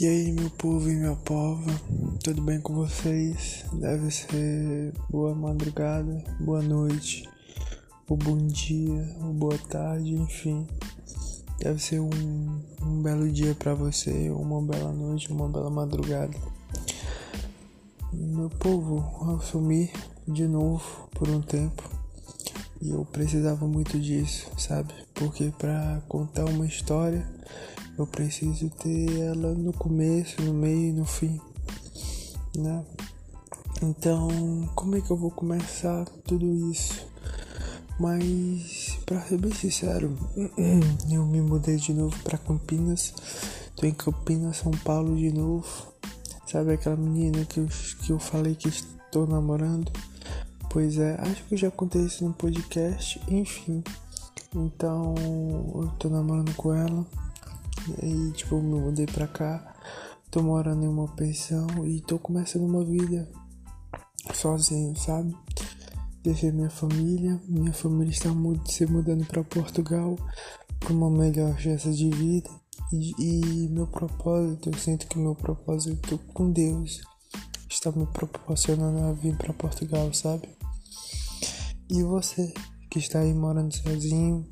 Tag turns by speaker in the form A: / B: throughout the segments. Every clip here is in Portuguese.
A: E aí, meu povo e minha pova, tudo bem com vocês? Deve ser boa madrugada, boa noite, ou bom dia, ou boa tarde, enfim. Deve ser um, um belo dia para você, uma bela noite, uma bela madrugada. Meu povo, eu sumi de novo por um tempo e eu precisava muito disso, sabe? Porque para contar uma história eu preciso ter ela no começo, no meio e no fim, né? Então, como é que eu vou começar tudo isso? Mas, para ser bem sincero, eu me mudei de novo para Campinas. Tô em Campinas, São Paulo de novo. Sabe aquela menina que eu, que eu falei que estou namorando? Pois é, acho que já contei isso no podcast. Enfim, então eu tô namorando com ela. Aí, tipo, eu me mudei pra cá, tô morando em uma pensão e tô começando uma vida sozinho, sabe? Deixei minha família, minha família está se mudando para Portugal para uma melhor chance de vida. E, e, meu propósito, eu sinto que meu propósito com Deus está me proporcionando a vir para Portugal, sabe? E você que está aí morando sozinho,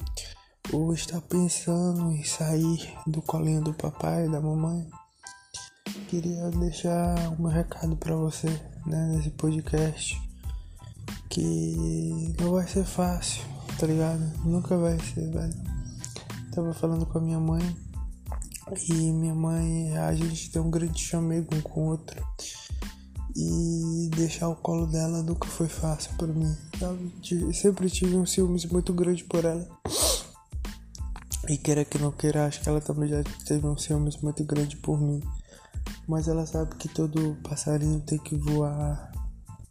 A: ou está pensando em sair do colinho do papai e da mamãe, queria deixar um recado para você né, nesse podcast que não vai ser fácil, tá ligado? Nunca vai ser, velho. Tava falando com a minha mãe e minha mãe, a gente tem um grande chamego um com o outro. E deixar o colo dela nunca foi fácil para mim. Sabe? Sempre tive um ciúmes muito grande por ela. E queira que não queira, acho que ela também já teve um ciúmes muito grande por mim. Mas ela sabe que todo passarinho tem que voar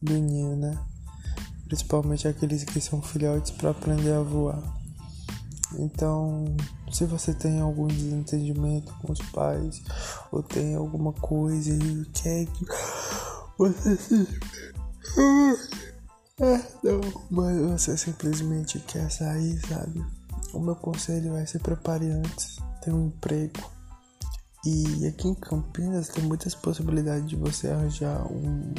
A: do ninho, né? Principalmente aqueles que são filhotes para aprender a voar. Então, se você tem algum desentendimento com os pais, ou tem alguma coisa e quer que você se. É, não, mas você simplesmente quer sair, sabe? O meu conselho é se prepare antes, ter um emprego. E aqui em Campinas tem muitas possibilidades de você arranjar um,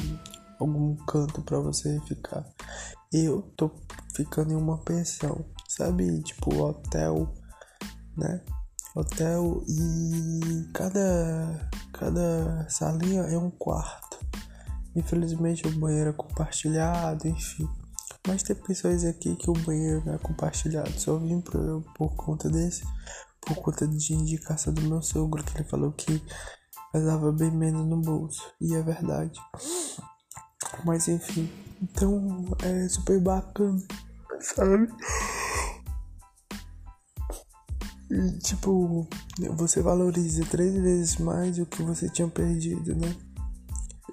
A: algum canto para você ficar. Eu tô ficando em uma pensão, sabe? Tipo hotel, né? Hotel e cada cada salinha é um quarto. Infelizmente o banheiro é compartilhado, enfim. Mas tem pessoas aqui que o banheiro não é compartilhado. Só vim por, por conta desse, por conta de indicação do meu sogro, que ele falou que pesava bem menos no bolso. E é verdade. Mas enfim. Então é super bacana, sabe? E tipo, você valoriza três vezes mais o que você tinha perdido, né?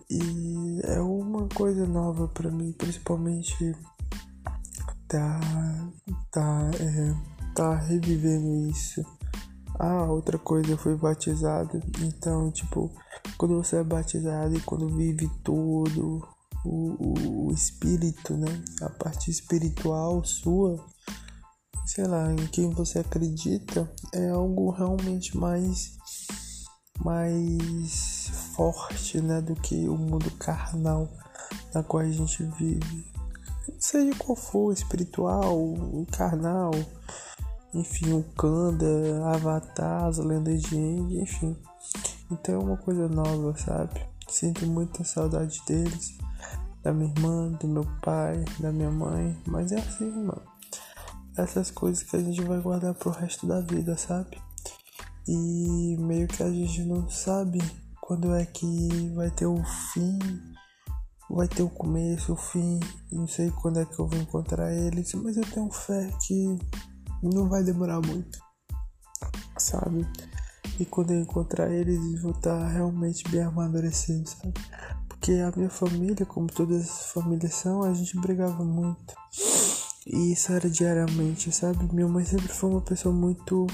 A: E é uma coisa nova para mim, principalmente tá, tá, é, tá revivendo isso. Ah, outra coisa, eu fui batizado. Então, tipo, quando você é batizado e quando vive todo o, o, espírito, né? A parte espiritual sua, sei lá, em quem você acredita, é algo realmente mais mais forte, né, do que o mundo carnal na qual a gente vive seja qual for, espiritual, carnal, enfim, o Kanda, Avatar, as lendas de End, enfim. Então é uma coisa nova, sabe? Sinto muita saudade deles, da minha irmã, do meu pai, da minha mãe, mas é assim, mano. Essas coisas que a gente vai guardar pro resto da vida, sabe? E meio que a gente não sabe quando é que vai ter o fim vai ter o começo, o fim, não sei quando é que eu vou encontrar eles, mas eu tenho fé que não vai demorar muito, sabe? E quando eu encontrar eles, vou estar realmente bem amadurecido, sabe? Porque a minha família, como todas as famílias são, a gente brigava muito. E isso era diariamente, sabe? Minha mãe sempre foi uma pessoa muito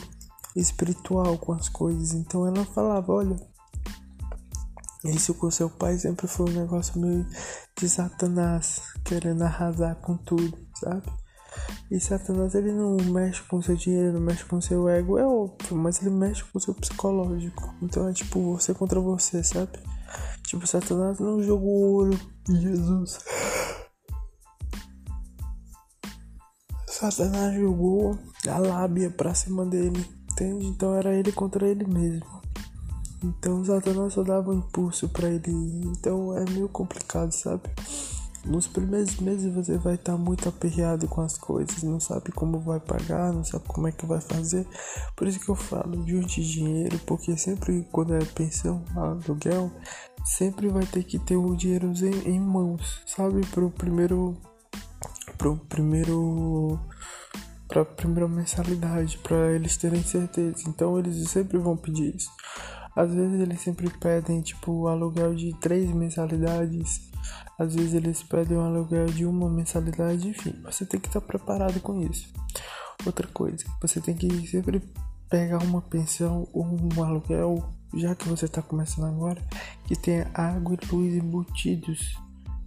A: espiritual com as coisas, então ela falava: olha isso com seu pai sempre foi um negócio meio de Satanás, querendo arrasar com tudo, sabe? E Satanás ele não mexe com seu dinheiro, não mexe com seu ego, é óbvio, mas ele mexe com seu psicológico. Então é tipo você contra você, sabe? Tipo, Satanás não jogou ouro Jesus. Satanás jogou a lábia pra cima dele, entende? Então era ele contra ele mesmo. Então Satanás só dava um impulso para ele. Então é meio complicado, sabe? Nos primeiros meses você vai estar tá muito aperreado com as coisas, não sabe como vai pagar, não sabe como é que vai fazer. Por isso que eu falo, junte dinheiro, porque sempre quando é pensão, aluguel, sempre vai ter que ter o dinheiro em, em mãos, sabe? Pro primeiro. Pro primeiro. Pra primeira mensalidade, para eles terem certeza. Então eles sempre vão pedir isso. Às vezes eles sempre pedem tipo aluguel de três mensalidades às vezes eles pedem um aluguel de uma mensalidade, enfim, você tem que estar preparado com isso. Outra coisa, você tem que sempre pegar uma pensão ou um aluguel, já que você está começando agora, que tenha água e luz embutidos,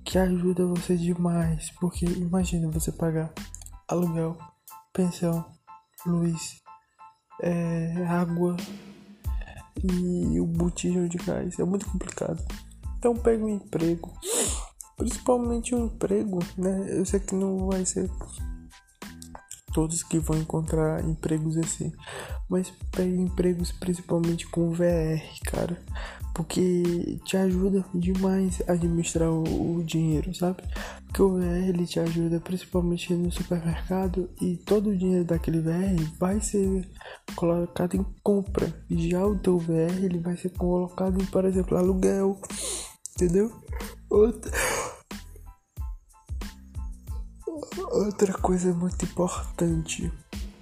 A: que ajuda você demais, porque imagina você pagar aluguel, pensão, luz, é, água e o botijão de gás, é muito complicado. Então pega um emprego principalmente um emprego, né? Eu sei que não vai ser todos que vão encontrar empregos assim, mas pegue empregos principalmente com VR, cara, porque te ajuda demais a administrar o, o, dinheiro, sabe? Porque o VR ele te ajuda principalmente no supermercado e todo o dinheiro daquele VR vai ser colocado em compra. Já o teu VR ele vai ser colocado em, por exemplo, aluguel, entendeu? Outra Outra coisa muito importante,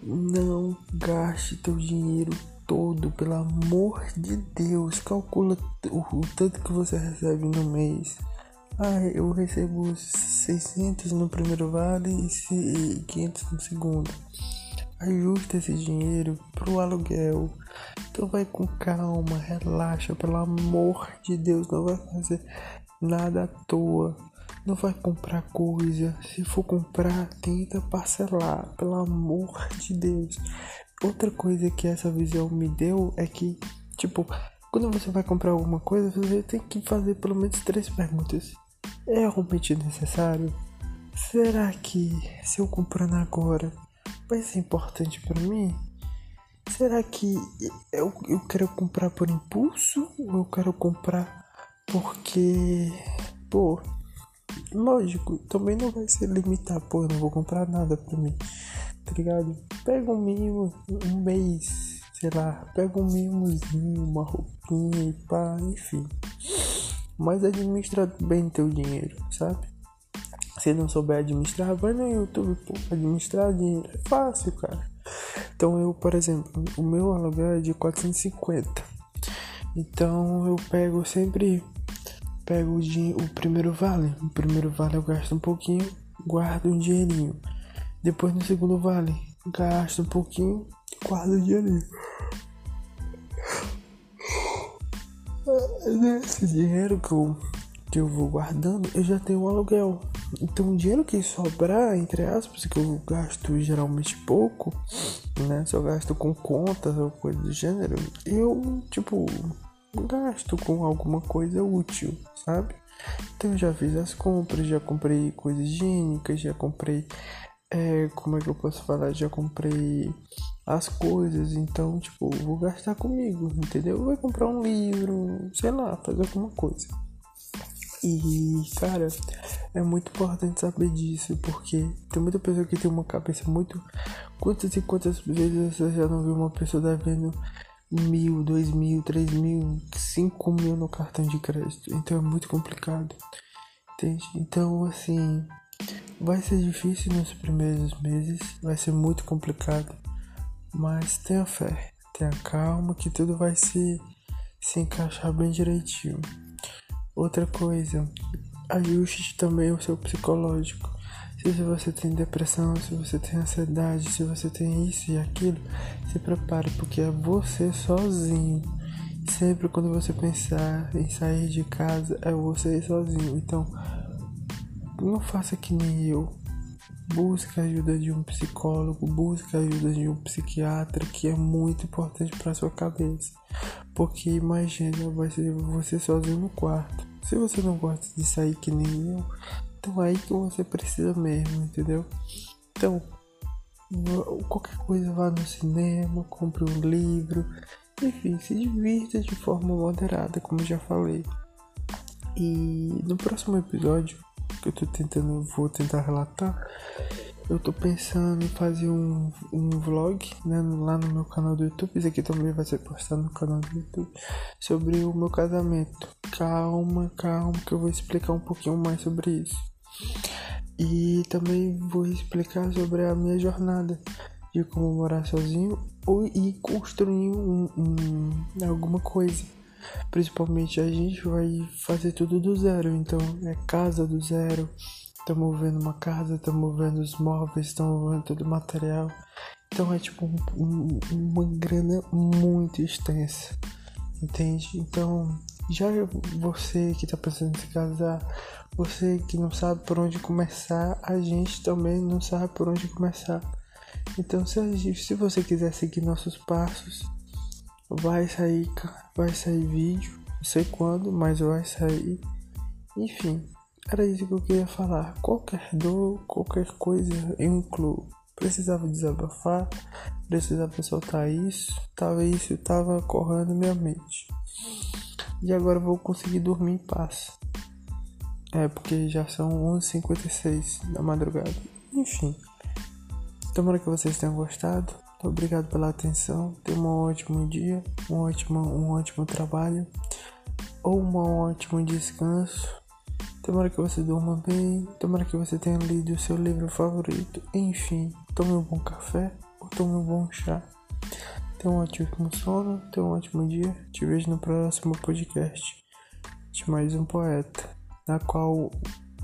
A: não gaste teu dinheiro todo, pelo amor de Deus. Calcula o, tanto que você recebe no mês. Ah, eu recebo 600 no primeiro vale e 500 no segundo. Ajusta esse dinheiro pro aluguel. Então vai com calma, relaxa, pelo amor de Deus, não vai fazer nada à toa. Não vai comprar coisa. Se for comprar, tenta parcelar. Pelo amor de Deus. Outra coisa que essa visão me deu é que, tipo, quando você vai comprar alguma coisa, você tem que fazer pelo menos três perguntas. É realmente necessário? Será que se eu comprando agora vai ser importante para mim? Será que eu, eu quero comprar por impulso ou eu quero comprar porque, pô, Lógico, também não vai ser limitar, pô, eu não vou comprar nada pra mim, tá ligado? Pega um mínimo, um mês, sei lá, pega um mimozinho, uma roupinha e pá, enfim. Mas administra bem teu dinheiro, sabe? Se não souber administrar, vai no YouTube, pô, administrar dinheiro é fácil, cara. Então eu, por exemplo, o meu aluguel é de 450. Então eu pego sempre pego o, o primeiro vale. O primeiro vale eu gasto um pouquinho, guardo um dinheirinho. Depois no segundo vale, gasto um pouquinho, guardo um dinheirinho. Nesse dinheiro que eu, que eu vou guardando, eu já tenho um aluguel. Então o dinheiro que sobrar, entre aspas, que eu gasto geralmente pouco, né? Se eu gasto com contas ou coisa do gênero, eu, tipo, gasto com alguma coisa útil, sabe? Então eu já fiz as compras, já comprei coisas higiênicas, já comprei. É, como é que eu posso falar? Já comprei as coisas, então, tipo, vou gastar comigo, entendeu? Vou comprar um livro, sei lá, fazer alguma coisa. E, cara, é muito importante saber disso, porque tem muita pessoa que tem uma cabeça muito. Quantas e quantas vezes você já não viu uma pessoa devendo mil, dois mil, três mil, cinco mil no cartão de crédito. Então é muito complicado. Entende? Então, assim, vai ser difícil nos primeiros meses, vai ser muito complicado. Mas tenha fé, tenha calma que tudo vai se, se encaixar bem direitinho. Outra coisa, ajuste também o seu psicológico. Se você tem depressão, se você tem ansiedade, se você tem isso e aquilo, se prepare porque é você sozinho. Sempre quando você pensar em sair de casa, é você sozinho. Então, não faça que nem eu. busque a ajuda de um psicólogo, busque a ajuda de um psiquiatra, que é muito importante para sua cabeça. Porque imagina, vai ser você sozinho no quarto. Se você não gosta de sair que nem eu, então é aí que você precisa mesmo, entendeu? Então, qualquer coisa vá no cinema, compre um livro, enfim, se divirta de forma moderada, como já falei. E no próximo episódio que eu tô tentando, vou tentar relatar, eu tô pensando em fazer um, um vlog né, lá no meu canal do YouTube. Isso aqui também vai ser postado no canal do YouTube sobre o meu casamento. Calma, calma, que eu vou explicar um pouquinho mais sobre isso. E também vou explicar sobre a minha jornada de como morar sozinho ou e construir um, um, alguma coisa. Principalmente a gente vai fazer tudo do zero, então é casa do zero. Estamos vendo uma casa, estamos vendo os móveis, estamos vendo todo o material. Então é tipo um, um, uma grana muito extensa, entende? Então já você que está pensando em se casar, você que não sabe por onde começar, a gente também não sabe por onde começar. Então, se, se você quiser seguir nossos passos, vai sair, vai sair vídeo, não sei quando, mas vai sair. Enfim, era isso que eu queria falar. Qualquer dor, qualquer coisa eu incluo. Precisava desabafar, precisava soltar isso, tava isso tava correndo minha mente. E agora vou conseguir dormir em paz. É, porque já são 11h56 da madrugada. Enfim. Tomara que vocês tenham gostado. Obrigado pela atenção. Tenha um ótimo dia, um ótimo, um ótimo trabalho ou um ótimo descanso. Tomara que você durma bem. Tomara que você tenha lido o seu livro favorito. Enfim, tome um bom café ou tome um bom chá. Tenha um ótimo sono, tenha um ótimo dia. Te vejo no próximo podcast de mais um poeta, na qual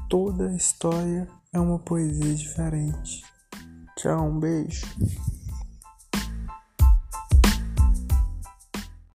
A: toda história é uma poesia diferente. Tchau, um beijo.